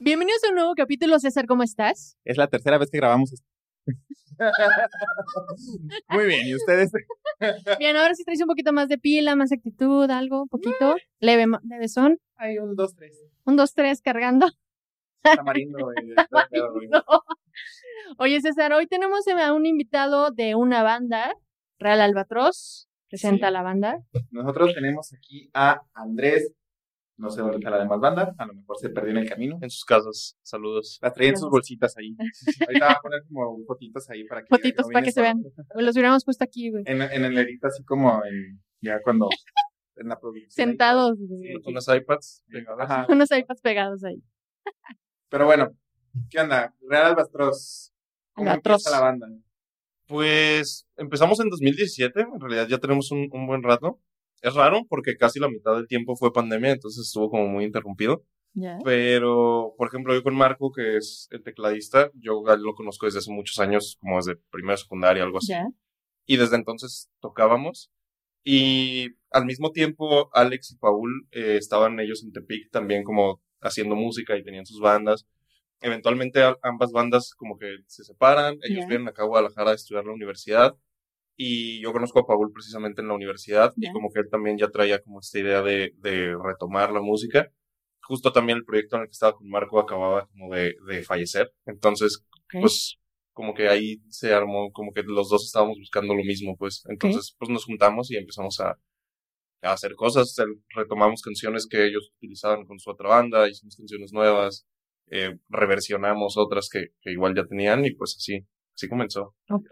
Bienvenidos a un nuevo capítulo, César, ¿cómo estás? Es la tercera vez que grabamos esto. Muy bien, ¿y ustedes? Bien, ahora sí traes un poquito más de pila, más actitud, algo, un poquito. Leve, leve son. Hay un, dos, tres. Un, dos, tres, cargando. Tamarindo. eh. Oye, César, hoy tenemos a un invitado de una banda, Real Albatros. Presenta Sí. la banda. Nosotros tenemos aquí a Andrés. No sé dónde está la demás banda. A lo mejor se perdió en el camino. en sus casas. Saludos. Las traía en sus bolsitas ahí. Ahorita va a poner como fotitos ahí para que. Fotitos no para que se vean. solo. Los hubiéramos puesto aquí, güey. En, en el edit, así como en- ya cuando. En la producción. ahí. Sentados, güey. Unas iPads pegadas. Ajá. Unos iPads pegados ahí. Pero bueno, ¿qué onda? Real Albatros. ¿Cómo Albatros. empieza la banda? Pues empezamos en 2017. En realidad ya tenemos un, un buen rato. Es raro porque casi la mitad del tiempo fue pandemia, entonces estuvo como muy interrumpido. Ya. Pero, por ejemplo, yo con Marco, que es el tecladista, yo lo conozco desde hace muchos años, como desde primera secundaria, algo así. Ya. y desde entonces tocábamos. Y al mismo tiempo, Alex y Paul eh, estaban ellos en Tepic también como haciendo música y tenían sus bandas. Eventualmente ambas bandas como que se separan, ellos Ya. vienen acá a Guadalajara a estudiar la universidad y yo conozco a Paul precisamente en la universidad y como que él también ya traía como esta idea de, de retomar la música. Justo también el proyecto en el que estaba con Marco acababa como de, de fallecer, entonces pues como que ahí se armó, como que los dos estábamos buscando lo mismo, pues. Entonces, pues nos juntamos y empezamos a, a hacer cosas, retomamos canciones que ellos utilizaban con su otra banda, hicimos canciones nuevas, eh, reversionamos otras que, que igual ya tenían y pues así, así comenzó. Ok.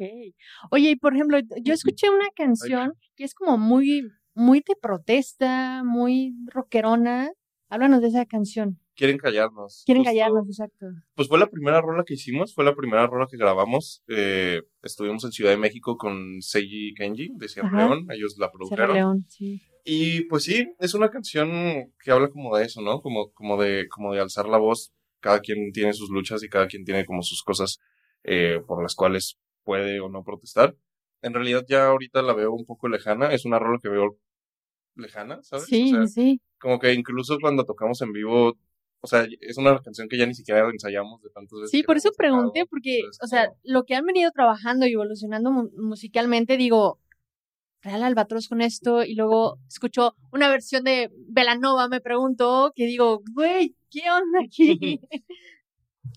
Oye, y por ejemplo, yo escuché una canción que es como muy, muy de protesta, muy rockerona. Háblanos de esa canción. Quieren callarnos. Quieren Justo, callarnos, exacto. Pues fue la primera rola que hicimos, fue la primera rola que grabamos. eh, estuvimos en Ciudad de México con Seiji Kenji de Sierra Ajá. León, ellos la Sierra produjeron. León, sí. Y pues sí, es una canción que habla como de eso, ¿no? Como, como de, como de alzar la voz. Cada quien tiene sus luchas y cada quien tiene como sus cosas eh, por las cuales puede o no protestar. En realidad ya ahorita la veo un poco lejana. Es una rola que veo lejana, ¿sabes? Sí, O sea, sí. como que incluso cuando tocamos en vivo, o sea, es una canción que ya ni siquiera ensayamos de tantas veces. Sí, por eso hemos tocado. pregunté, porque, Entonces, o sea, como- lo que han venido trabajando y evolucionando mu- musicalmente, digo, Real Albatros con esto, y luego escucho una versión de Velanova, me pregunto, que digo, güey, ¿qué onda aquí?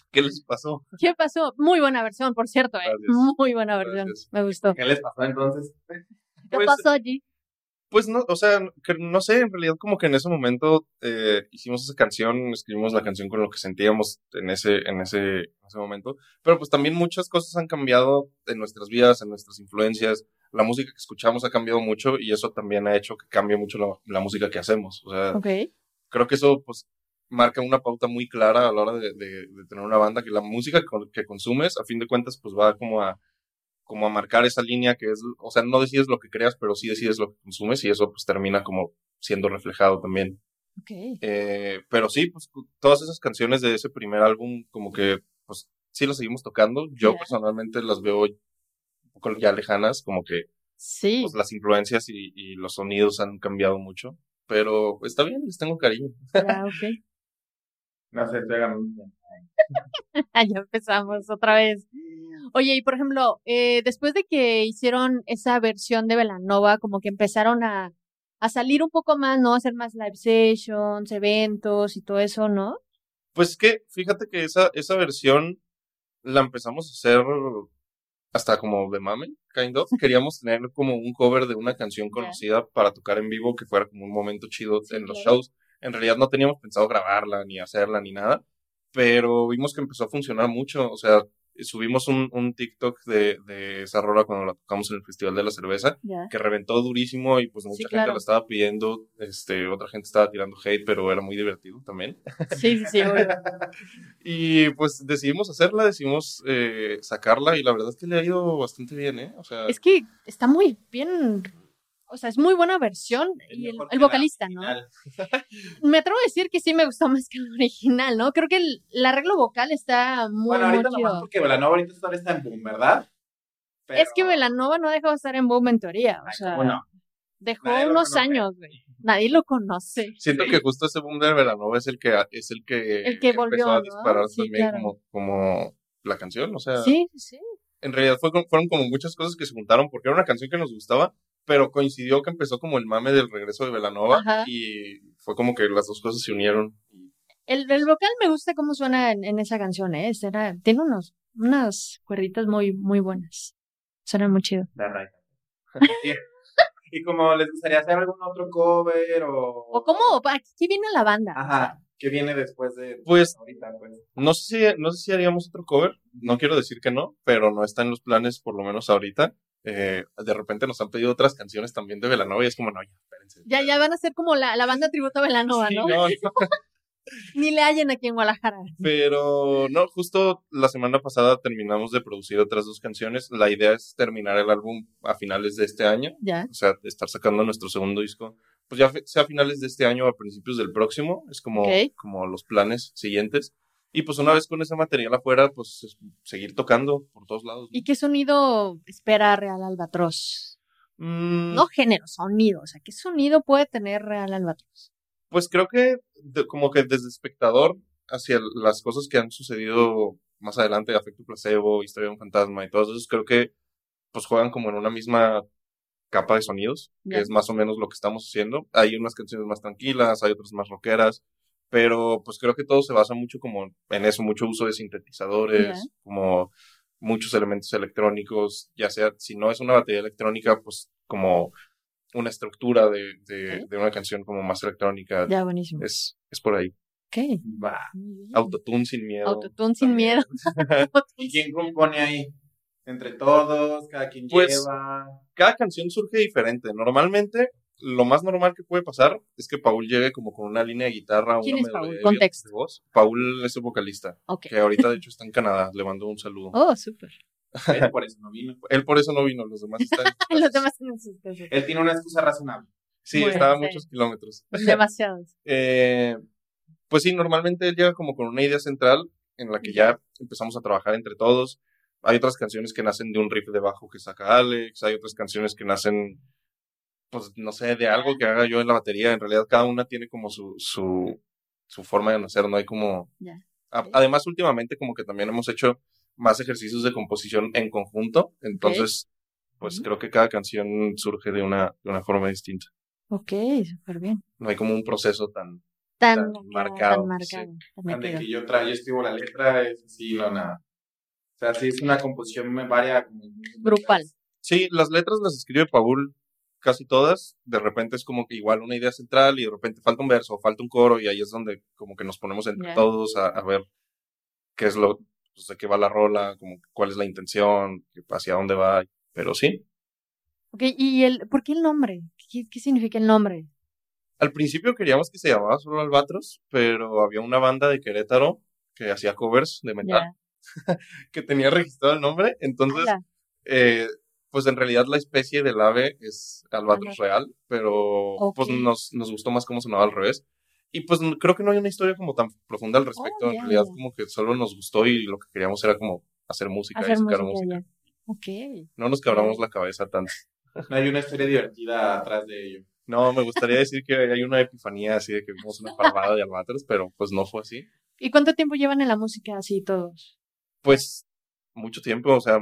¿Qué les pasó? ¿Qué pasó? Muy buena versión, por cierto, ¿eh? Muy buena versión, Gracias. me gustó. ¿Qué les pasó entonces? ¿Qué Pues, pasó allí? Pues no, o sea, que no sé, en realidad como que en ese momento eh, hicimos esa canción, escribimos la canción con lo que sentíamos en ese, en ese, en ese momento, pero pues también muchas cosas han cambiado en nuestras vidas, en nuestras influencias, la música que escuchamos ha cambiado mucho y eso también ha hecho que cambie mucho la, la música que hacemos, o sea, creo que eso pues marca una pauta muy clara a la hora de, de- de tener una banda, que la música que consumes, a fin de cuentas, pues va como a como a marcar esa línea que es, o sea, no decides lo que creas, pero sí decides lo que consumes y eso pues termina como siendo reflejado también. Ok. Eh, pero sí, pues todas esas canciones de ese primer álbum como que pues sí las seguimos tocando. Yo personalmente las veo un poco ya lejanas, como que Sí. pues, las influencias y, y los sonidos han cambiado mucho, pero está bien, les tengo cariño. Ya, ok. No sé, estoy un- ya empezamos otra vez. Oye, y por ejemplo, eh, después de que hicieron esa versión de Velanova, como que empezaron a, a salir un poco más, ¿no? A hacer más live sessions, eventos y todo eso, ¿no? Pues que, fíjate que esa, esa versión la empezamos a hacer hasta como de mame, kind of. Queríamos tener como un cover de una canción conocida para tocar en vivo que fuera como un momento chido Sí, en los claro. shows. En realidad no teníamos pensado grabarla, ni hacerla, ni nada, pero vimos que empezó a funcionar mucho. O sea, subimos un, un TikTok de, de esa rola cuando la tocamos en el Festival de la Cerveza Ya. que reventó durísimo y pues mucha gente claro. la estaba pidiendo, este, otra gente estaba tirando hate, pero era muy divertido también. Sí, sí, sí. Y pues decidimos hacerla, decidimos eh, sacarla y la verdad es que le ha ido bastante bien, ¿eh? O sea, Es que está muy bien. O sea, es muy buena versión. Y el, mejor el vocalista, ¿no? Me atrevo a decir que sí me gustó más que el original, ¿no? Creo que el, el arreglo vocal está muy, Bueno, muy ahorita nomás chido. porque Velanova ahorita todavía está en boom, ¿verdad? Es que Velanova no ha dejado de estar en boom en teoría. O sea. Dejó unos años, güey. Nadie lo conoce. Siento Sí. que justo ese boom de Velanova es el que es el que, El que volvió, empezó a ¿no? disparar Sí, también claro. como, como la canción. O sea, Sí, sí, sí. en realidad fue, fueron como muchas cosas que se juntaron porque era una canción que nos gustaba, pero coincidió que empezó como el mame del regreso de Velanova Ajá. y fue como que las dos cosas se unieron. El, el vocal me gusta cómo suena en, en esa canción, ¿eh? Será- tiene unos, unas cuerditas muy, muy buenas. Suena muy chido. De arranque. y, y como les gustaría hacer algún otro cover o... ¿O cómo? ¿Para qué viene la banda? Ajá. ¿Qué viene después de Pues- ahorita, pues? No sé si, no sé si haríamos otro cover, no quiero decir que no, pero no está en los planes por lo menos ahorita. Eh, de repente nos han pedido otras canciones también de Velanova y es como, no, ya, espérense. Ya, ya van a ser como la, la banda tributo a Velanova, Sí, ¿no? no, no. Ni le hallen aquí en Guadalajara. Pero no, justo la semana pasada terminamos de producir otras dos canciones. La idea es terminar el álbum a finales de este año, Ya. o sea, estar sacando nuestro segundo disco, pues ya sea a finales de este año o a principios del próximo, es como, como los planes siguientes. Y pues una vez con ese material afuera, pues es- seguir tocando por todos lados. ¿Y qué sonido espera Real Albatros? Mm, No género, sonido. O sea, ¿qué sonido puede tener Real Albatros? Pues creo que de- como que desde espectador hacia las cosas que han sucedido más adelante, Afecto Placebo, Historia de un Fantasma y todos esos, creo que pues juegan como en una misma capa de sonidos, que es más o menos lo que estamos haciendo. Hay unas canciones más tranquilas, hay otras más rockeras, pero pues creo que todo se basa mucho como en eso, mucho uso de sintetizadores, como muchos elementos electrónicos, ya sea, si no es una batería electrónica, pues como una estructura de, de, de una canción como más electrónica, Ya, buenísimo. es, es por ahí. Ok. Va. Autotune sin miedo. Autotune sin miedo. ¿Y quién compone ahí? ¿Entre todos? ¿Cada quien Pues, lleva? Cada canción surge diferente. Normalmente, lo más normal que puede pasar es que Paul llegue como con una línea de guitarra, una ¿Quién es melodía Paul? de- Contexto. de voz. Paul es el vocalista, que ahorita de hecho está en Canadá. Le mando un saludo. Oh, súper. Él por eso no vino. Él por eso no vino, los demás están. Los demás tienen sus cosas. Él tiene una excusa razonable. Sí, Bueno, estaba a sí. muchos kilómetros. Demasiados. Eh, pues sí, normalmente él llega como con una idea central en la que ya empezamos a trabajar entre todos. Hay otras canciones que nacen de un riff de bajo que saca Alex, hay otras canciones que nacen, pues no sé, de algo que haga yo en la batería. En realidad cada una tiene como su, su, su forma de nacer, no hay como... Ya. A- Además, últimamente como que también hemos hecho más ejercicios de composición en conjunto, entonces, pues creo que cada canción surge de una, de una forma distinta. Ok, súper bien. No hay como un proceso tan... Tan, marcado, Tan marcado. tan De que yo, tra yo escribo la letra, es así, no nada. O sea, sí es una composición varia. Grupal. Sí, las letras las escribe Paul casi todas. De repente es como que igual una idea central y de repente falta un verso falta un coro y ahí es donde como que nos ponemos entre Ya. todos a, a ver qué es lo, pues, de qué va la rola, como cuál es la intención, hacia dónde va. Pero sí, Ok, ¿y el, por qué el nombre? ¿Qué, qué significa el nombre? al principio queríamos que se llamaba solo Albatros, pero había una banda de Querétaro que hacía covers de metal Ya. que tenía registrado el nombre. Entonces, Eh, pues en realidad la especie del ave es albatros real, pero pues nos, nos gustó más cómo sonaba al revés. Y pues creo que no hay una historia como tan profunda al respecto. Oh, en ya, realidad como que solo nos gustó y lo que queríamos era como hacer música hacer y sacar música música. ya. Ok. No nos quebramos la cabeza tanto. No hay una historia divertida atrás de ello. No, me gustaría decir que hay una epifanía así de que vimos una parvada de albatros, pero pues no fue así. ¿Y cuánto tiempo llevan en la música así todos? Pues mucho tiempo, o sea,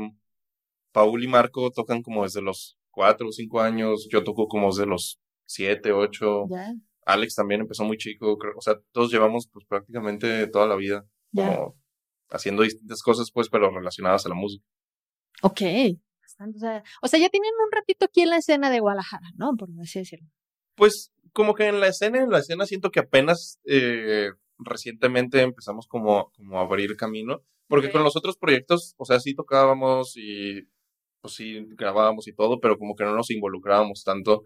Paul y Marco tocan como desde los cuatro o cinco años, yo toco como desde los siete, ocho. Ya, Alex también empezó muy chico, creo, o sea, todos llevamos pues prácticamente toda la vida ya. como haciendo distintas cosas pues, pero relacionadas a la música. Ok. O, sea, o sea, ya tienen un ratito aquí en la escena de Guadalajara, ¿no? Por así decirlo. Pues como que en la escena, en la escena siento que apenas eh, recientemente empezamos como, como a abrir camino, porque con los otros proyectos, o sea, sí tocábamos y pues sí grabábamos y todo, pero como que no nos involucrábamos tanto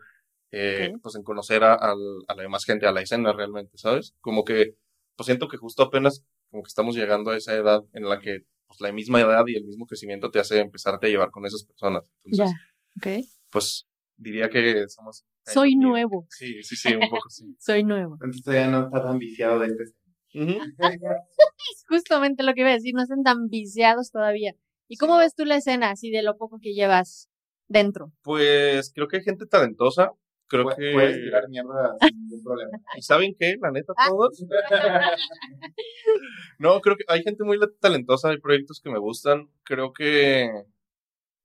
eh, pues en conocer a, la demás gente, a la escena realmente, ¿sabes? Como que pues siento que justo apenas como que estamos llegando a esa edad en la que pues la misma edad y el mismo crecimiento te hace empezarte a llevar con esas personas. Ya. Entonces, Ok. pues diría que somos... Soy nuevo. Sí, sí, sí, un poco sí. Soy nuevo. Entonces todavía no está tan viciado de este. Es justamente lo que iba a decir, no están tan viciados todavía. ¿Y cómo Sí. ves tú la escena así de lo poco que llevas dentro? Pues creo que hay gente talentosa, creo Pu- que... Puedes tirar mierda sin ningún problema. ¿Y saben qué? La neta, Ah. todos. No, creo que hay gente muy talentosa, hay proyectos que me gustan. Creo que,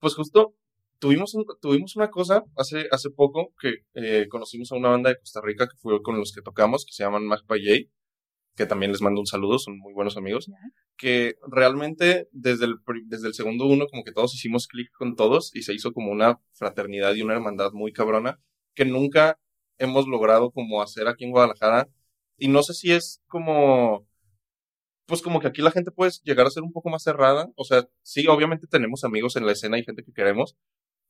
pues justo, tuvimos, un- tuvimos una cosa hace, hace poco que eh, conocimos a una banda de Costa Rica que fue con los que tocamos, que se llaman Magpie J, que también les mando un saludo, son muy buenos amigos, que realmente desde el, desde el segundo uno como que todos hicimos clic con todos y se hizo como una fraternidad y una hermandad muy cabrona que nunca hemos logrado como hacer aquí en Guadalajara. Y no sé si es como, pues como que aquí la gente puede llegar a ser un poco más cerrada. O sea, sí, obviamente tenemos amigos en la escena y gente que queremos,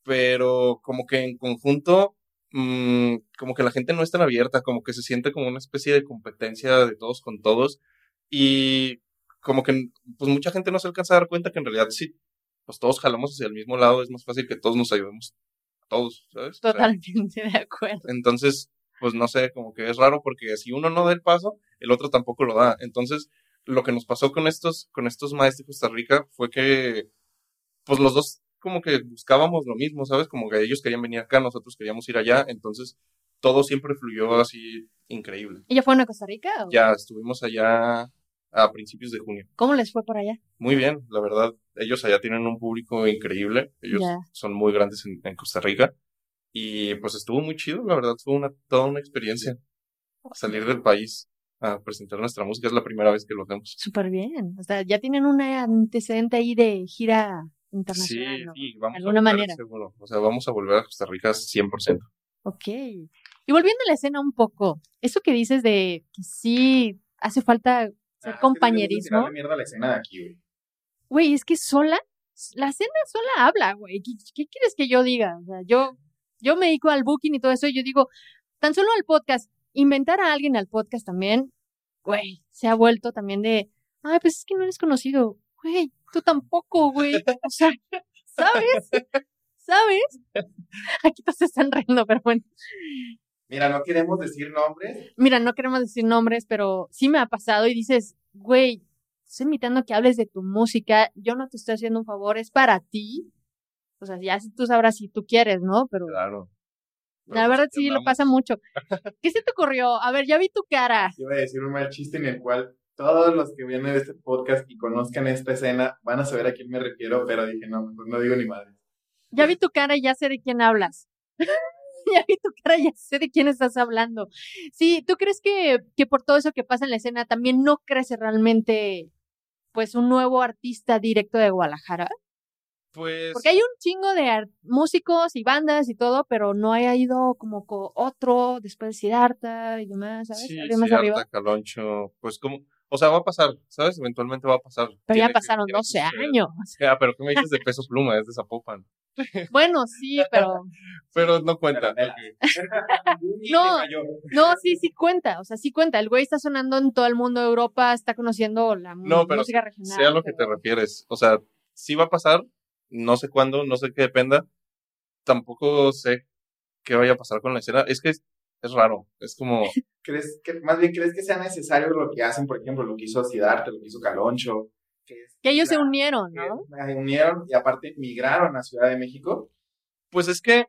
pero como que en conjunto, mm, como que la gente no es tan abierta, como que se siente como una especie de competencia de todos con todos. Y como que, pues mucha gente no se alcanza a dar cuenta que en realidad sí, pues todos jalamos hacia el mismo lado, es más fácil que todos nos ayudemos. Todos, ¿sabes? O sea, Totalmente de acuerdo. entonces, pues no sé, como que es raro porque si uno no da el paso, el otro tampoco lo da. Entonces, lo que nos pasó con estos, con estos maestros de Costa Rica fue que, pues los dos como que buscábamos lo mismo, ¿sabes? Como que ellos querían venir acá, nosotros queríamos ir allá, entonces todo siempre fluyó así increíble. ¿Ella fueron a Costa Rica? o Ya estuvimos allá a principios de junio. ¿Cómo les fue por allá? Muy bien, la verdad, ellos allá tienen un público increíble, ellos Ya. son muy grandes en, en Costa Rica y pues estuvo muy chido, la verdad, fue una, toda una experiencia salir del país a presentar nuestra música, es la primera vez que lo hacemos. Súper bien. O sea, ya tienen un antecedente ahí de gira Sí, internacional. ¿no? sí, vamos De a alguna volver, manera. seguro, o sea, vamos a volver a Costa Rica 100%. Ok. Y volviendo a la escena un poco, eso que dices de que sí hace falta Ah, ser es que compañerismo. tenemos que mierda la escena de aquí, güey. Güey, es que sola, la escena sola habla, güey. ¿Qué, qué quieres que yo diga? O sea, yo, yo me dedico al booking y todo eso, y yo digo, tan solo al podcast, inventar a alguien al podcast también, güey, se ha vuelto también de, ay, pues es que no eres conocido. Güey, tú tampoco, güey. O sea, ¿sabes? ¿Sabes? Aquí todos se están riendo, pero bueno. Mira, no queremos decir nombres. Mira, no queremos decir nombres, pero sí me ha pasado y dices, güey, estoy invitando a que hables de tu música, yo no te estoy haciendo un favor, es para ti. O sea, ya tú sabrás si tú quieres, ¿no? Pero Claro. Pero, la pues, verdad sí lo pasa mucho. ¿Qué se te ocurrió? A ver, ya vi tu cara. Iba a decir un mal chiste en el cual todos los que vienen de este podcast y conozcan esta escena van a saber a quién me refiero, pero dije, no, mejor no digo ni madre. Ya vi tu cara y ya sé de quién hablas. ya vi tu cara y ya sé de quién estás hablando. Sí, ¿tú crees que, que por todo eso que pasa en la escena también no crece realmente pues un nuevo artista directo de Guadalajara? Pues, Porque hay un chingo de músicos y bandas y todo, pero no haya ido como co- otro después de Siddhartha y demás, ¿sabes? sí. Harta, Caloncho, pues como, o sea, va a pasar, ¿sabes? Eventualmente va a pasar. Pero ya pasaron tiene que 12 suceder. años. Ya, pero ¿qué me dices de peso pluma? Es de Zapopan. Bueno, sí, pero Pero no cuenta. No. no, sí, sí cuenta. O sea, sí cuenta. El güey está sonando en todo el mundo de Europa, está conociendo la No, pero música regional. Sea lo que te refieres. O sea, sí va a pasar, no sé cuándo, no sé qué dependa. Tampoco sé qué vaya a pasar con la escena. Es que es, raro. Es como, ¿Crees que, más bien, ¿crees que sea necesario lo que hacen, por ejemplo, lo que hizo Siddhartha, lo que hizo Caloncho? Que, es- Que ellos se unieron, ¿no? se unieron y aparte migraron a Ciudad de México. pues es que,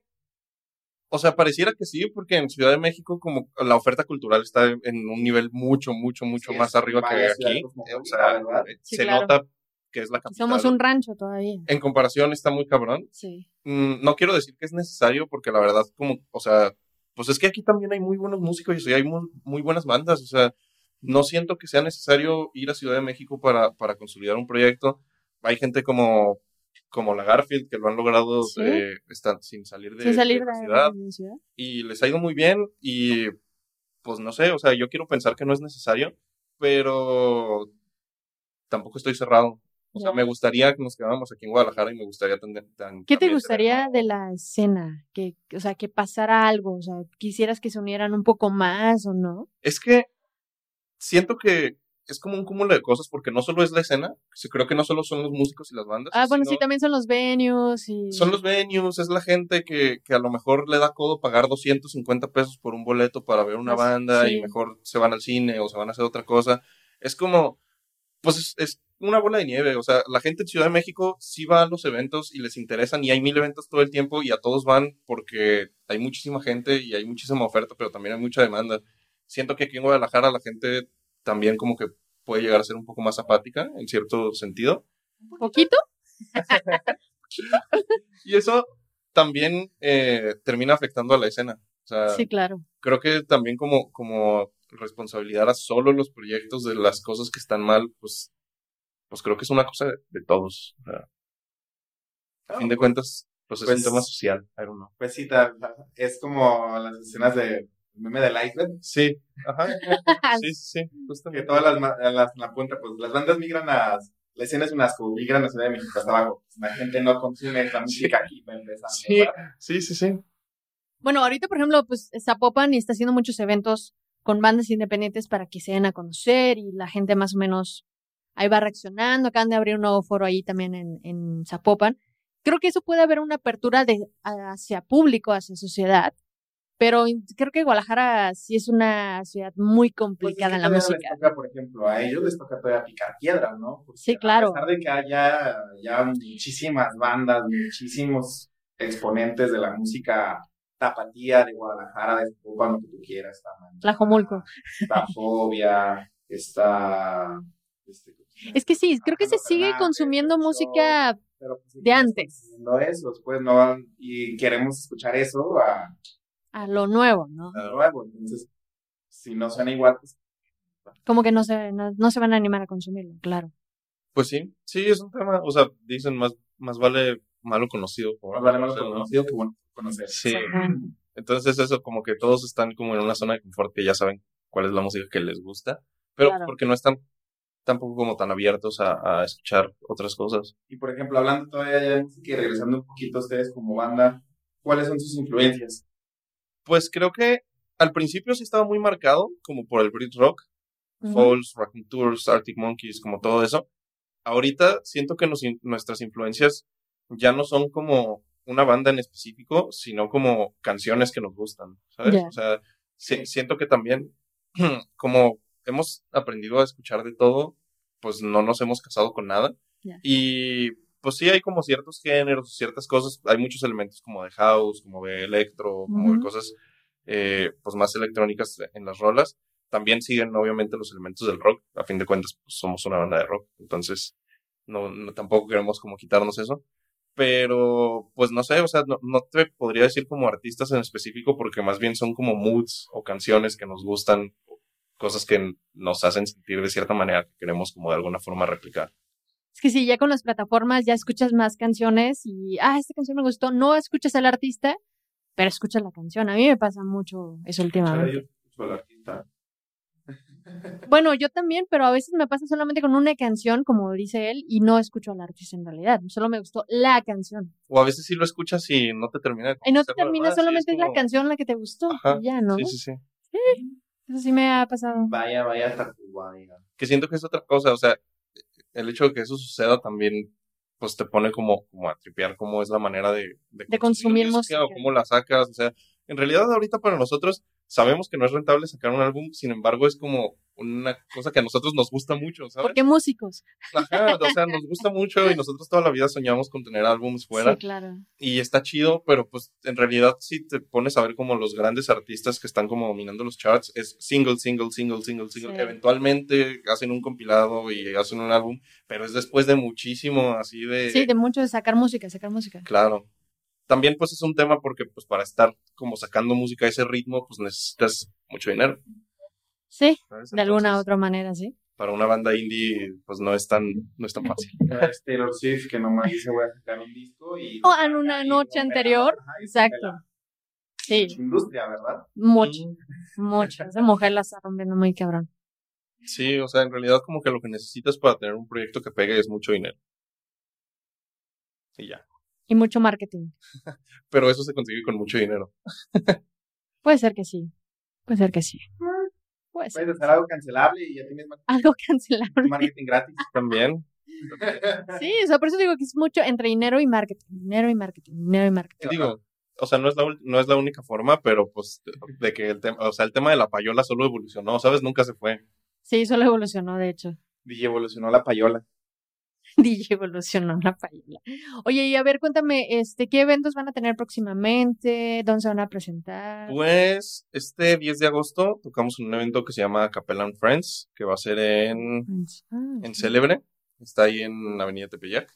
o sea, pareciera que sí, porque en Ciudad de México como la oferta cultural está en un nivel mucho, mucho, mucho Sí, más arriba que aquí. cosmopolita, O sea, eh, Sí, se claro. nota que es la capital. Somos un rancho todavía. En comparación está muy cabrón. Sí. Mm, no quiero decir que es necesario porque la verdad como, o sea, pues es que aquí también hay muy buenos músicos y hay muy, muy buenas bandas, o sea, no siento que sea necesario ir a Ciudad de México para, para consolidar un proyecto. Hay gente como, como la Garfield que lo han logrado Sí. eh, estar sin salir de, Sin salir de la ciudad de la ciudad. y les ha ido muy bien y pues no sé, o sea, yo quiero pensar que no es necesario, pero tampoco estoy cerrado. O sea, me gustaría que nos quedáramos aquí en Guadalajara y me gustaría tener... tan- ¿Qué te tener gustaría de la escena? Que, o sea, que pasara algo, o sea, quisieras que se unieran un poco más o no? Es que siento que es como un cúmulo de cosas porque no solo es la escena, creo que no solo son los músicos y las bandas. Ah, bueno, sí, también son los venues y... Son los venues, es la gente que, que a lo mejor le da codo pagar 250 pesos por un boleto para ver una Pues, banda sí. y mejor se van al cine o se van a hacer otra cosa. Es como, pues es, es una bola de nieve, o sea, la gente en Ciudad de México sí va a los eventos y les interesan y hay mil eventos todo el tiempo y a todos van porque hay muchísima gente y hay muchísima oferta, pero también hay mucha demanda. Siento que aquí en Guadalajara la gente también como que puede llegar a ser un poco más apática en cierto sentido. ¿Un poquito? y eso también eh, termina afectando a la escena. O sea, Sí, claro. creo que también como, como responsabilidad a solo los proyectos de las cosas que están mal, pues, pues creo que es una cosa de, de todos. O sea, a fin de cuentas, pues es Pues- un tema social. I don't know. Pues sí, es como las escenas de meme del iceberg, Sí, ajá. Sí, sí, sí. que justamente. todas las, las la punta, pues las bandas migran a, la escena es un asco, migran a Ciudad de México hasta abajo. La gente no consume esta música aquí para empezar. Sí, sí, sí, sí. Bueno, ahorita, por ejemplo, pues Zapopan está haciendo muchos eventos con bandas independientes para que se den a conocer y la gente más o menos ahí va reaccionando. Acaban de abrir un nuevo foro ahí también en, en Zapopan. Creo que eso puede haber una apertura de, hacia público, hacia sociedad, pero creo que Guadalajara sí es una ciudad muy Pues es complicada que en la música. Les toca, por ejemplo, a ellos les toca todavía picar piedra, ¿no? Porque Sí, claro. A pesar de que haya ya muchísimas bandas, muchísimos exponentes de la música tapatía de Guadalajara, de Zapopan, lo que tú quieras, Man- Tlajomulco. está Fobia, está... este, Es que sí, creo que se sigue consumiendo música pero, pues, de antes. eso, pues no, y queremos escuchar eso a, a lo nuevo, ¿no? a nuevo, entonces, si no suena igual, pues Como que no se, no, no se van a animar a consumirlo, claro. Pues sí, sí, es un tema, o sea, dicen más, más vale malo conocido. por más vale malo conocido que bueno por conocer. Sí. Entonces eso, como que todos están como en una zona de confort que ya saben cuál es la música que les gusta, pero Claro. porque no están tampoco como tan abiertos a, a escuchar otras cosas. Y por ejemplo, hablando todavía ya y regresando un poquito a ustedes como banda, ¿cuáles son sus influencias? Pues creo que al principio sí estaba muy marcado, como por el Brit Rock, Ujú. Falls, Tours, Arctic Monkeys, como todo eso. Ahorita siento que nos nuestras influencias ya no son como una banda en específico, sino como canciones que nos gustan, ¿sabes? O sea, si- siento que también, como hemos aprendido a escuchar de todo, pues no nos hemos casado con nada. Y pues sí hay como ciertos géneros, ciertas cosas, hay muchos elementos como de house, como de electro, como de cosas eh, pues más electrónicas en las rolas. También siguen obviamente los elementos del rock, a fin de cuentas pues, somos una banda de rock, entonces no, no- tampoco queremos como quitarnos eso. Pero, pues no sé, o sea, no, no te podría decir como artistas en específico porque más bien son como moods o canciones que nos gustan, cosas que nos hacen sentir de cierta manera que queremos como de alguna forma replicar. Es que sí, ya con las plataformas ya escuchas más canciones y, ah, esta canción me gustó. No escuchas al artista, pero escuchas la canción. A mí me pasa mucho eso últimamente. Yo escucho al artista. Bueno, yo también, pero a veces me pasa solamente con una canción, como dice él, y no escucho al artista en realidad. Solo me gustó la canción. O a veces sí lo escuchas y no te termina de Y no te termina. Sí, solamente es la canción la que te gustó. Ajá, y ya, ¿no? Sí, sí, sí. Eso sí me ha pasado. Vaya, vaya Tacubaya. que siento que es otra cosa, o sea, el hecho de que eso suceda también, pues te pone como, como a tripear cómo es la manera de, De consumir o música. cómo la sacas, o sea, en realidad ahorita para nosotros sabemos que no es rentable sacar un álbum, sin embargo es como una cosa que a nosotros nos gusta mucho, ¿sabes? Porque músicos. Ajá, o sea, nos gusta mucho y nosotros toda la vida soñamos con tener álbumes fuera Sí, claro. y está chido, pero pues en realidad si te pones a ver como los grandes artistas que están como dominando los charts, es single, single, single, single, single. Sí. Eventualmente hacen un compilado y hacen un álbum, pero es después de muchísimo así de... Sí, de mucho de sacar música, sacar música. Claro. También pues es un tema porque pues para estar como sacando música a ese ritmo pues necesitas mucho dinero. Sí, ¿sabes? de alguna Entonces, otra manera, sí. Para una banda indie pues no es tan, no es tan fácil. Es Taylor Swift que nomás dice voy a sacar un disco y... O en una noche anterior, Ajá, exacto. Sí, Industria, ¿verdad? mucho, mucho. Esa mujer la está rompiendo muy cabrón. Sí, o sea, en realidad como que lo que necesitas para tener un proyecto que pegue es mucho dinero. Y ya. Y mucho marketing. Pero eso se consigue con mucho dinero. Puede ser que sí. Puede ser que sí. Puede ser. Puedes hacer algo cancelable y ya tienes Algo cancelable. marketing gratis. También. Sí, o sea, por eso digo que es mucho entre dinero y marketing. Dinero y marketing. Dinero y marketing. Digo, o sea, no es la, no es la única forma, pero pues de que el tema, o sea, el tema de la payola solo evolucionó, ¿sabes? Nunca se fue. Sí, solo evolucionó, de hecho. Y evolucionó la payola. DJ evolucionó la payola. Oye, y a ver, cuéntame, este, ¿qué eventos van a tener próximamente? ¿Dónde se van a presentar? Pues este 10 de agosto tocamos un evento que se llama Capellan Friends, que va a ser en, Ah, en. Célebre. Está ahí en Avenida Tepeyac.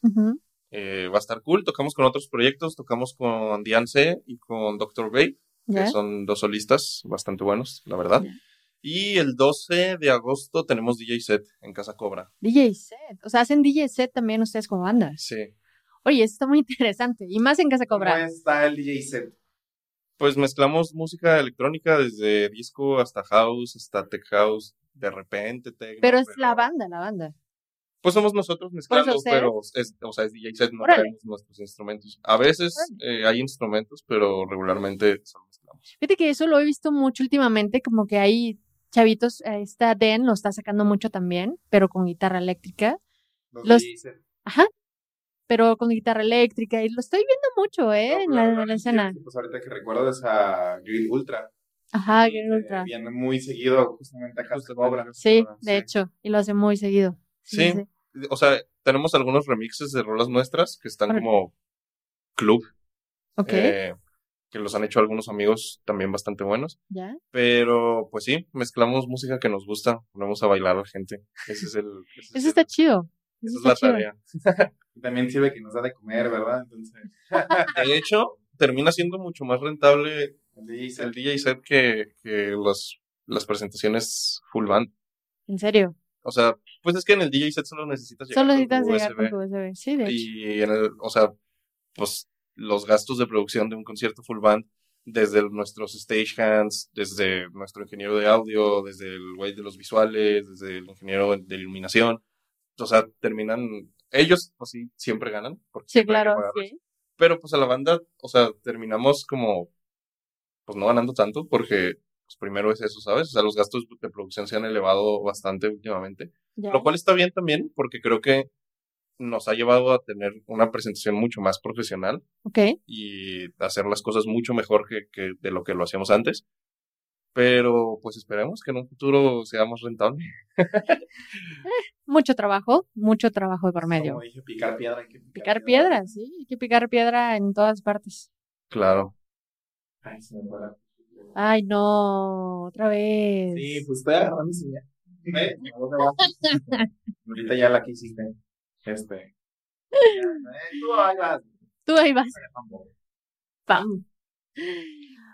Eh, va a estar cool. Tocamos con otros proyectos. Tocamos con Diance y con Dr. Bay, ¿Ya? que son dos solistas bastante buenos, la verdad. Ya. Y el 12 de agosto tenemos DJ set en Casa Cobra. DJ set. O sea, hacen DJ set también ustedes como banda. Sí. Oye, eso está muy interesante. Y más en Casa ¿Cómo Cobra. está el DJ set? Pues mezclamos música electrónica desde disco hasta house, hasta tech house, de repente techno. Pero es la banda, la banda. Pues somos nosotros mezclando, pero es, o sea, es DJ set, no Órale. traemos nuestros instrumentos. A veces eh, hay instrumentos, pero regularmente solo mezclamos. Fíjate que eso lo he visto mucho últimamente, como que hay chavitos, eh, esta Den lo está sacando mucho también, pero con guitarra eléctrica. Los. Ajá. Pero con guitarra eléctrica, y lo estoy viendo mucho, ¿eh? No, en la, la escena. Pues ahorita que recuerdo es a Grill Ultra. Ajá, que eh, ultra. Viene muy seguido justamente a Casa Cobra. Sí, Cobra, de hecho, y lo hace muy seguido. Sí. O sea, tenemos algunos remixes de rolas nuestras que están como club, Ok, eh, que los han hecho algunos amigos también bastante buenos. ya. Pero pues sí, mezclamos música que nos gusta, ponemos a bailar a la gente. Ese es el. ese es Eso está el- chido. Esa Eso es la chido. tarea. Y también sirve que nos da de comer, ¿verdad? Entonces, De hecho, termina siendo mucho más rentable el DJ set. el DJ set que, que los, las presentaciones full band. En serio. O sea, pues es que en el DJ set solo necesitas llegar Solo con necesitas tu llegar USB. con tu USB. Sí, de hecho. Y en el, o sea, pues los gastos de producción de un concierto full band, desde nuestros stagehands, desde nuestro ingeniero de audio, desde el güey de los visuales, desde el ingeniero de iluminación, o sea, terminan, ellos, pues sí, siempre ganan. Porque Sí, siempre claro, sí. Pero pues a la banda, o sea, terminamos como, pues no ganando tanto, porque pues primero es eso, ¿sabes? O sea, los gastos de producción se han elevado bastante últimamente. Ya. Lo cual está bien también, porque creo que nos ha llevado a tener una presentación mucho más profesional y hacer las cosas mucho mejor que, que de lo que lo hacíamos antes. Pero pues esperemos que en un futuro seamos rentables. Mucho trabajo, mucho trabajo de por medio. Como dije, picar piedra. Hay que picar, Picar piedra, sí. Hay que picar piedra en todas partes. Claro. Ay, se me la- Ay, no, otra vez. Sí, pues estoy agarrando señal. Vas. Ahorita ya la que hiciste. Este. Tú ahí vas. Tú ahí vas. Pam.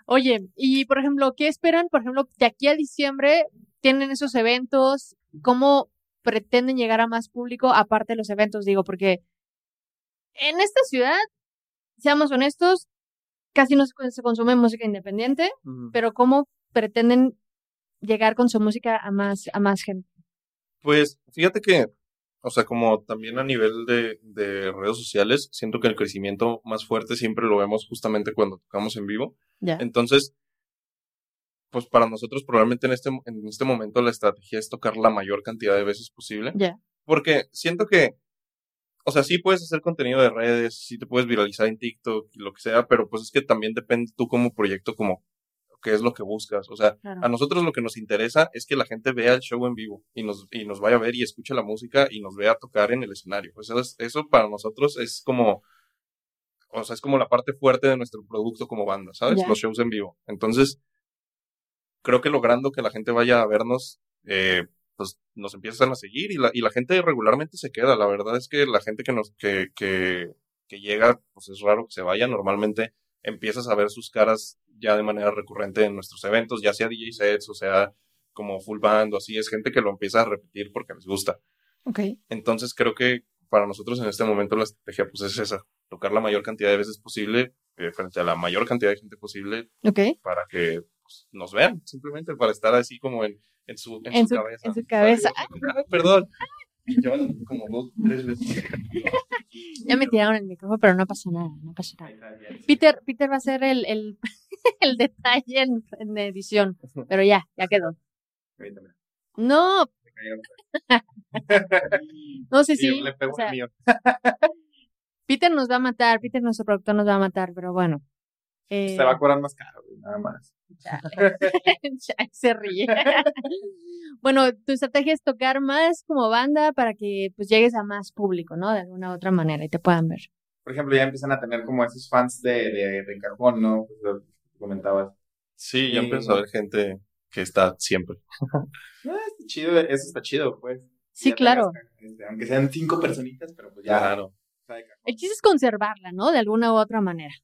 Oye, y por ejemplo, ¿qué esperan? Por ejemplo, de aquí a diciembre tienen esos eventos. ¿Cómo pretenden llegar a más público aparte de los eventos? Digo, porque en esta ciudad, seamos honestos, casi no se, se consume música independiente, pero ¿cómo pretenden llegar con su música a más, a más gente? Pues fíjate que, o sea, como también a nivel de, de redes sociales, siento que el crecimiento más fuerte siempre lo vemos justamente cuando tocamos en vivo. Ya. Entonces, pues para nosotros probablemente en este, en este momento la estrategia es tocar la mayor cantidad de veces posible. Ya. Porque siento que, o sea, sí puedes hacer contenido de redes, sí te puedes viralizar en TikTok y lo que sea, pero pues es que también depende tú como proyecto, como qué es lo que buscas. O sea, Claro. a nosotros lo que nos interesa es que la gente vea el show en vivo y nos, y nos vaya a ver y escuche la música y nos vea tocar en el escenario. Pues eso, es- eso para nosotros es como, o sea, es como la parte fuerte de nuestro producto como banda, ¿sabes? Los shows en vivo. Entonces, creo que logrando que la gente vaya a vernos, eh, pues nos empiezan a seguir y la, y la gente regularmente se queda. La verdad es que la gente que nos, que, que, que llega, pues es raro que se vaya. Normalmente empiezas a ver sus caras ya de manera recurrente en nuestros eventos, ya sea DJ sets o sea como full band o así, es gente que lo empieza a repetir porque les gusta. Ok. Entonces creo que para nosotros en este momento la estrategia pues es esa, tocar la mayor cantidad de veces posible eh, frente a la mayor cantidad de gente posible Ok. para que pues, nos vean, simplemente para estar así como en, en, su, en, En su, su- cabeza. en su cabeza. Perdón. Llevan como dos, tres veces. Ya me tiraron el micrófono, pero no pasa nada, no pasa nada. Peter, Peter va a hacer el, el, el detalle en, en edición, pero ya, ya quedó. No, no sé si, le pego o sea, el mío. Peter nos va a matar, Peter nuestro productor nos va a matar, pero bueno, Eh, Se va a cobrar más caro, nada más. ya se ríe. bueno, tu estrategia es tocar más como banda para que pues llegues a más público, ¿no? De alguna u otra manera y te puedan ver. Por ejemplo, ya empiezan a tener como esos fans de, de, de cajón, ¿no? Pues lo que comentabas. Sí, ya Sí. empezó a haber gente que está siempre. No, está chido, eso está chido, pues. Sí, Ya claro. tengas, este, aunque sean cinco personitas, pero pues ya. Claro. El chiste es conservarla, ¿no? De alguna u otra manera.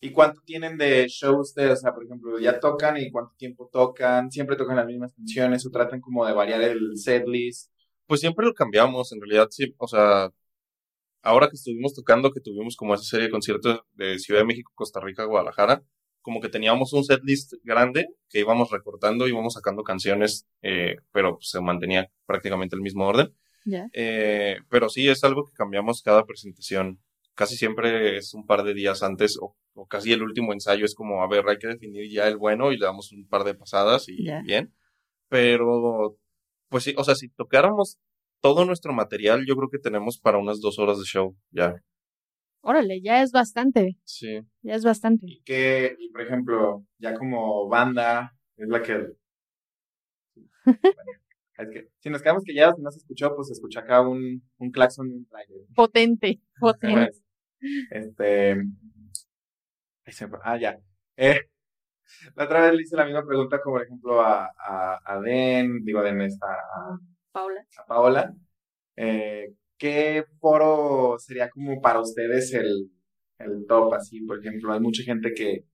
¿Y cuánto tienen de shows de, o sea, por ejemplo, ya tocan y cuánto tiempo tocan? ¿Siempre tocan las mismas canciones o tratan como de variar el setlist? Pues siempre lo cambiamos, en realidad sí, o sea, ahora que estuvimos tocando, que tuvimos como esa serie de conciertos de Ciudad de México, Costa Rica, Guadalajara, como que teníamos un setlist grande que íbamos recortando, íbamos sacando canciones, eh, pero pues, se mantenía prácticamente el mismo orden. Eh, pero sí es algo que cambiamos cada presentación. Casi siempre es un par de días antes o, o casi el último ensayo es como, a ver, hay que definir ya el bueno y le damos un par de pasadas y Ya. bien. Pero, pues sí, o sea, si tocáramos todo nuestro material, yo creo que tenemos para unas dos horas de show, ya. Órale, ya es bastante. Sí. Ya es bastante. Y que, y por ejemplo, ya como banda, es la que... Bueno, es que si nos quedamos callados y no se escuchó, pues se escucha acá un, un claxon. Potente, potente. Este. Ah, ya. Eh, la otra vez le hice la misma pregunta, como por ejemplo a, a, a Den, digo a Den, esta, a, Paola. Eh, ¿Qué foro sería como para ustedes el, el top? Así, por ejemplo, hay mucha gente que,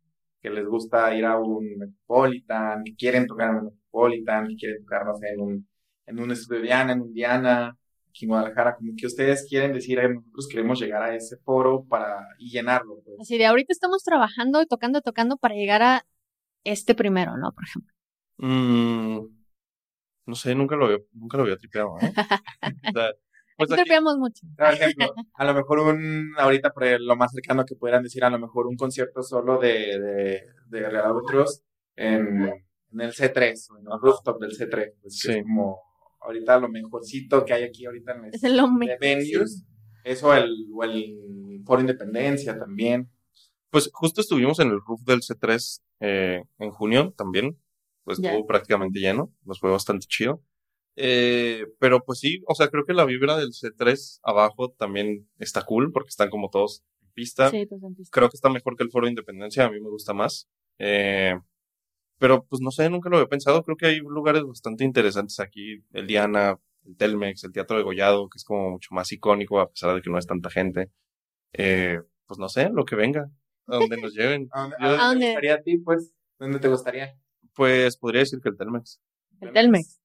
que les gusta ir a un Metropolitan, que quieren tocar en un Metropolitan, que quieren tocar, no sé, en un, en un estudio Diana, en un Diana, aquí en Guadalajara, como que ustedes quieren decir, "Eh, nosotros queremos llegar a ese foro para, y llenarlo, pues. Así de ahorita estamos trabajando y tocando, tocando para llegar a este primero, ¿no? Por ejemplo. Mm, no sé, nunca lo había, nunca lo había tripeado, ¿eh? O sea, pues Aquí tripeamos mucho. Por ejemplo, a lo mejor un, ahorita lo más cercano que pudieran decir, a lo mejor un concierto solo de, de, de Real en, en el C3, o en el rooftop del C3, pues que Sí. es como ahorita lo mejorcito que hay aquí ahorita en el Es el lo de mejor. venues, eso el, o el Foro Independencia también. Pues justo estuvimos en el roof del C3 eh, en junio también. Pues estuvo prácticamente lleno. Nos fue bastante chido. Eh, pero pues sí, o sea, creo que la vibra del C3 abajo también está cool porque están como todos en pista. Sí, tú sentiste. Creo que está mejor que el Foro de Independencia. A mí me gusta más. Eh, pero pues no sé, nunca lo había pensado. Creo que hay lugares bastante interesantes aquí. El Diana, el Telmex, el Teatro de Gollado, que es como mucho más icónico a pesar de que no es tanta gente. Eh, pues no sé, lo que venga, a donde nos lleven. ¿A dónde, Yo- a dónde ¿A te dónde? gustaría a ti, pues? ¿Dónde te gustaría? Pues podría decir que el Telmex, El Telmex.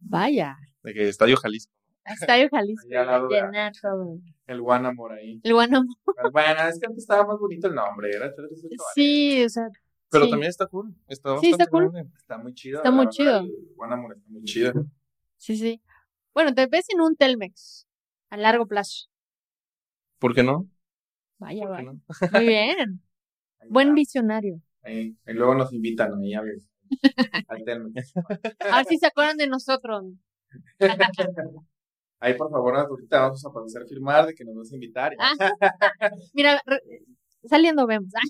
Vaya. de que Estadio Jalisco. Estadio Jalisco. Llenar todo. El Guanamor ahí. El Guanamo. Bueno, es que antes estaba más bonito el nombre, era Sí, o sea. Pero sí. también está cool. Está Sí, está bastante cool. grande. Está muy chido. Está muy verdad, chido. Guanamor está muy chido. Sí, sí. Bueno, te ves en un Telmex a largo plazo. ¿Por qué no? Vaya, ¿Por qué vaya. no? Muy bien. Ahí Buen visionario. Ahí, y luego nos invitan ahí a ver. Al Telmex. A ver si se acuerdan de nosotros. Ahí, por favor, ahorita vamos a poder firmar de que nos vas a invitar. Ah, Mira, re- saliendo vemos. Ah,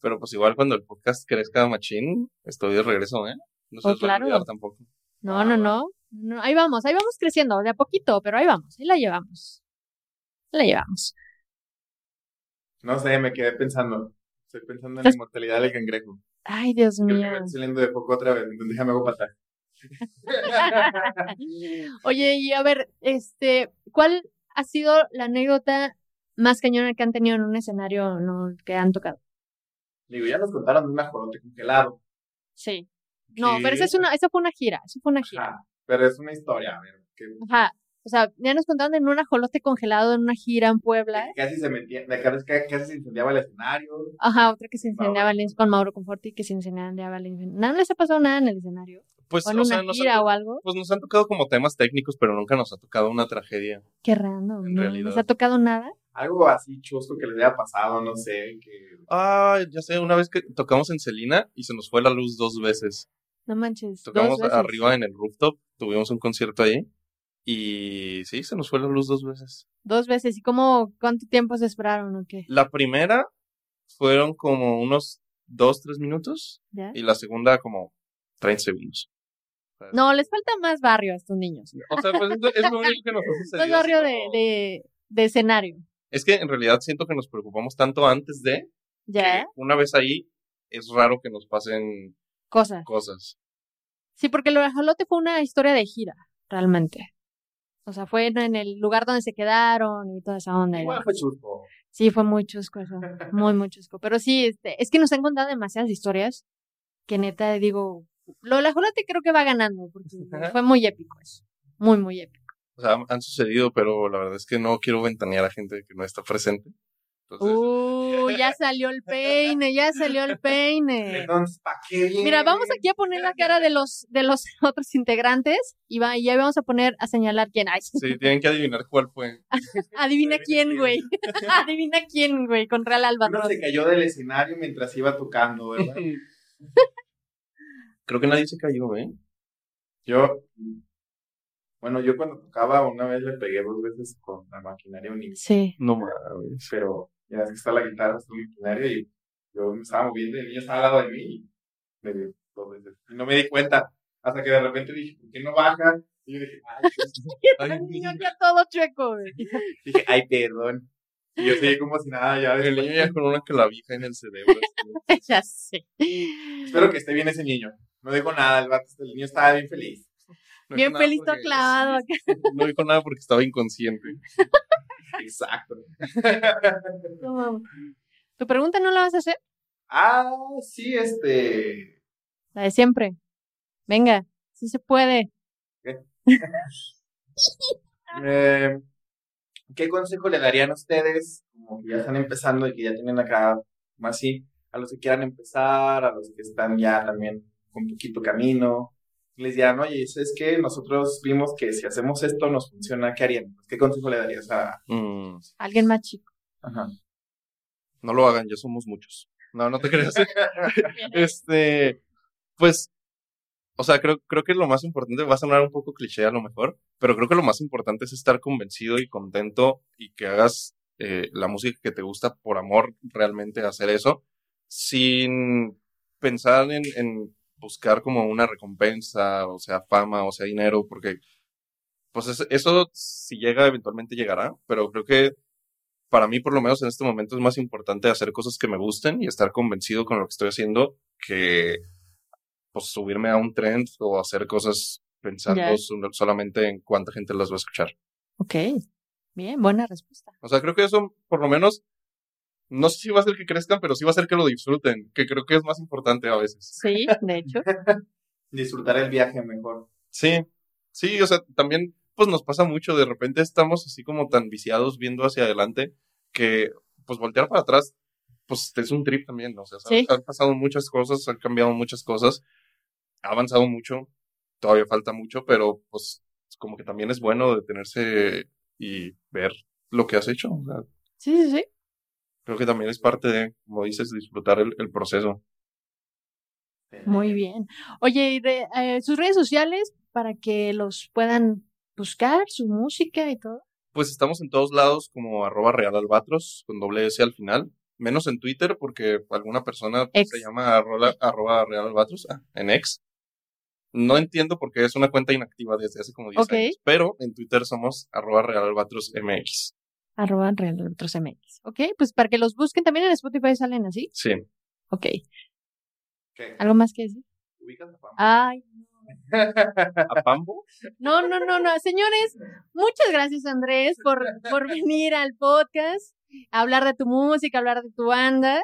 Pero pues igual cuando el podcast crezca machín, estoy de regreso, ¿eh? No se Oh, les va a claro. olvidar tampoco. No, no, no, no. Ahí vamos, ahí vamos creciendo, de a poquito, pero ahí vamos, ahí la llevamos. La llevamos. No sé, me quedé pensando. Estoy pensando en la Estás- inmortalidad del cangrejo. Ay, Dios Creo que mío. me estoy saliendo de poco otra vez, entonces déjame hago pasar. Oye, y a ver, este, ¿cuál ha sido la anécdota más cañona que han tenido en un escenario no, que han tocado? Digo, ya nos contaron de un ajolote congelado. Sí. No, ¿Qué? pero esa es una, esa fue una gira, eso fue una gira. Ajá, pero es una historia, a ver, que Ajá. O sea, ya nos contaron de un ajolote congelado en una gira en Puebla. casi se metía, que casi se incendiaba el escenario. Ajá, otra que se Mauro. incendiaba el- con Mauro Conforti, que se incendiaba el incendio. ¿No les ha pasado nada en el escenario? Pues, ¿O en o una sea, nos gira han, o algo? pues nos han tocado como temas técnicos, pero nunca nos ha tocado una tragedia. Qué random. En ¿no? realidad. ¿Les ha tocado nada? Algo así chusco que les haya pasado, no sé, que Ah, ya sé, una vez que tocamos en Celina y se nos fue la luz dos veces. No manches. Tocamos dos veces. arriba en el rooftop, tuvimos un concierto ahí y sí, se nos fue la luz dos veces. Dos veces. ¿Y cómo, cuánto tiempo se esperaron o qué? La primera fueron como unos dos, tres minutos ¿Ya? y la segunda como 30 segundos. No, les falta más barrio a estos niños. O sea, pues es, lo único que nos ha sucedido. Más barrio de, de escenario. Es que en realidad siento que nos preocupamos tanto antes de, ¿Ya? una vez ahí, es raro que nos pasen Cosa. cosas. Sí, porque lo de Jalote fue una historia de gira, realmente. O sea, fue en el lugar donde se quedaron y toda esa onda. Igual fue chusco. Sí, fue muy chusco eso, muy, muy chusco. Pero sí, este, es que nos han contado demasiadas historias que neta digo, lo del ajolote creo que va ganando, porque Ajá. fue muy épico eso, muy, muy épico. O sea, han sucedido, pero la verdad es que no quiero ventanear a gente que no está presente. Entonces, Uh, ya salió el peine, ya salió el peine. Entonces, ¿para qué viene? Mira, vamos aquí a poner la cara de los, de los otros integrantes y, va, y ahí vamos a poner a señalar quién. Ay, sí, tienen que adivinar cuál fue. adivina quién, güey. adivina quién, güey, con Real Uno Albatros. se cayó del escenario mientras iba tocando, ¿verdad? Creo que nadie se cayó, ¿eh? Yo, bueno, yo cuando tocaba una vez le pegué dos veces con la maquinaria unida, Sí. No mames. pero ya ves que está la guitarra, está la maquinaria y yo me estaba moviendo y el niño estaba al lado de mí y me dio dos veces. Y no me di cuenta hasta que de repente dije, ¿por qué no baja? Y yo dije, ay, pues, El niño ya todo chueco, güey. dije, ay, perdón. Y yo seguí como si nada, ya El niño ya con una clavija en el cerebro. ya sé. Espero que esté bien ese niño. No dijo nada, el, vato, el niño estaba bien feliz. No Bien dijo nada feliz, todo porque- clavado acá. No dijo nada porque estaba inconsciente. Exacto. No. ¿Tu pregunta no la vas a hacer? ah, sí, este. La de siempre. Venga, sí se puede. Eh, ¿Qué consejo le darían a ustedes, como que ya están empezando y que ya tienen acá más así, a los que quieran empezar, a los que están ya también con poquito camino? Les dirán, oye, es que nosotros vimos que si hacemos esto nos funciona, ¿qué harían? Pues, ¿Qué consejo le darías a...? Mm, Alguien más chico. Ajá. no lo hagan, ya somos muchos. No, no te creas. este, pues, o sea, creo, creo que lo más importante va a sonar un poco cliché a lo mejor, pero creo que lo más importante es estar convencido y contento y que hagas eh, la música que te gusta por amor realmente hacer eso, sin pensar en, en buscar como una recompensa, o sea, fama, o sea, dinero, porque pues es- eso si llega eventualmente llegará, pero creo que para mí por lo menos en este momento es más importante hacer cosas que me gusten y estar convencido con lo que estoy haciendo que pues subirme a un trend o hacer cosas pensando solamente en cuánta gente las va a escuchar. Ok. Bien, buena respuesta. O sea, creo que eso por lo menos no sé si va a hacer que crezcan, pero sí va a hacer que lo disfruten, que creo que es más importante a veces. Sí, de hecho. Disfrutar el viaje mejor. Sí, sí, o sea, también pues nos pasa mucho, de repente estamos así como tan viciados viendo hacia adelante que pues voltear para atrás pues es un trip también, ¿no? o sea, Sí. han pasado muchas cosas, han cambiado muchas cosas, ha avanzado mucho, todavía falta mucho, pero pues como que también es bueno detenerse y ver lo que has hecho, o sea, Sí, sí, sí. Creo que también es parte de, como dices, disfrutar el, el proceso. Muy bien. Oye, y de, eh, sus redes sociales para que los puedan buscar, su música y todo. Pues estamos en todos lados como arroba realalbatros con doble S al final. Menos en Twitter porque alguna persona Ex. se llama arroba, arroba realalbatros ah, en ex. No entiendo por qué es una cuenta inactiva desde hace como 10 Ok. años. Pero en Twitter somos arroba realalbatros mx. Arroba Real Otros MX. Ok, pues para que los busquen también en Spotify salen así. Sí. Ok. ¿Qué? ¿Algo más que decir? ¿Ubicas a Pam? Ay. ¿A Pambo? No, no, no, no. Señores, muchas gracias Andrés por, por venir al podcast, a hablar de tu música, a hablar de tu banda.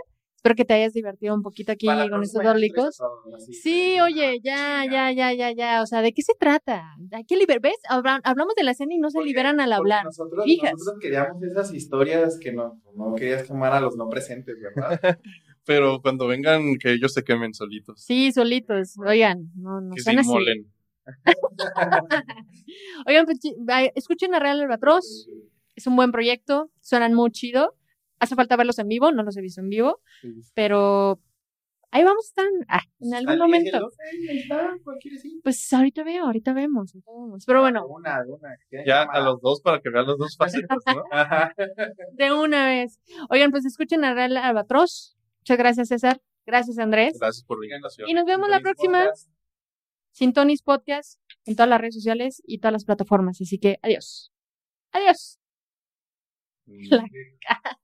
Espero que te hayas divertido un poquito aquí Para con estos próxima dos ya licos. todo, así. Sí, oye, ya, ya, ya, ya, ya. O sea, ¿de qué se trata? Hay que liber ¿Ves? Habla- Hablamos de la escena y no se Porque- liberan al hablar. Nosotros, Fijas. nosotros queríamos esas historias que no, no querías quemar a los no presentes, ¿verdad? Pero cuando vengan, que ellos se quemen solitos. Sí, solitos. Oigan, no, no que se inmolen. Oigan, pues, escuchen a Real Albatros. Es un buen proyecto. Suenan muy chido. Hace falta verlos en vivo. No los he visto en vivo. Pero ahí vamos a estar. Ah, en algún Al momento. está. Pues ahorita veo, ahorita vemos. ahorita vemos. Pero bueno, Una, una. Ya a los dos para que vean las dos facetas, ¿no? De una vez. Oigan, pues escuchen a Real Albatros. Muchas gracias, César. Gracias, Andrés. Gracias por la invitación. Y nos vemos la próxima. Sintonis Podcast en todas las redes sociales y todas las plataformas. Así que adiós. Adiós. La cara.